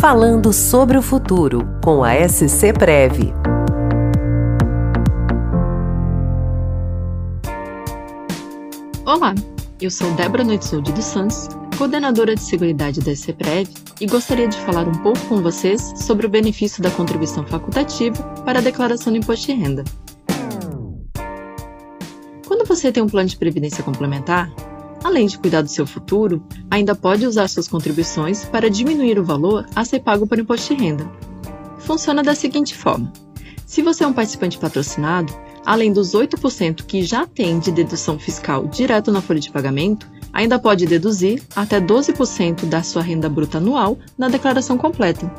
Falando sobre o futuro com a SC Prev. Olá, eu sou Débora Noitsoldi dos Santos, coordenadora de Seguridade da SCPREV, e gostaria de falar um pouco com vocês sobre o benefício da contribuição facultativa para a declaração do imposto de renda. Quando você tem um plano de previdência complementar, além de cuidar do seu futuro, ainda pode usar suas contribuições para diminuir o valor a ser pago o imposto de renda. Funciona da seguinte forma: se você é um participante patrocinado, além dos 8% que já tem de dedução fiscal direto na folha de pagamento, ainda pode deduzir até 12% da sua renda bruta anual na declaração completa.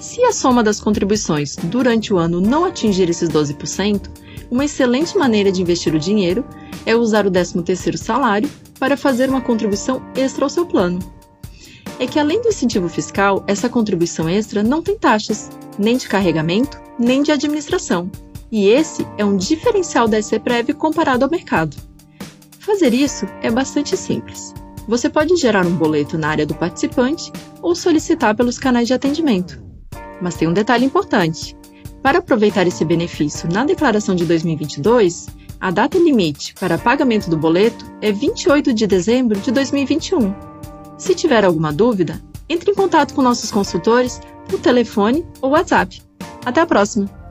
Se a soma das contribuições durante o ano não atingir esses 12%, uma excelente maneira de investir o dinheiro é usar o 13º salário para fazer uma contribuição extra ao seu plano. É que além do incentivo fiscal, essa contribuição extra não tem taxas, nem de carregamento, nem de administração. E esse é um diferencial da SCPREV comparado ao mercado. Fazer isso é bastante simples. Você pode gerar um boleto na área do participante ou solicitar pelos canais de atendimento. Mas tem um detalhe importante: para aproveitar esse benefício na declaração de 2022, a data limite para pagamento do boleto é 28 de dezembro de 2021. Se tiver alguma dúvida, entre em contato com nossos consultores por telefone ou WhatsApp. Até a próxima!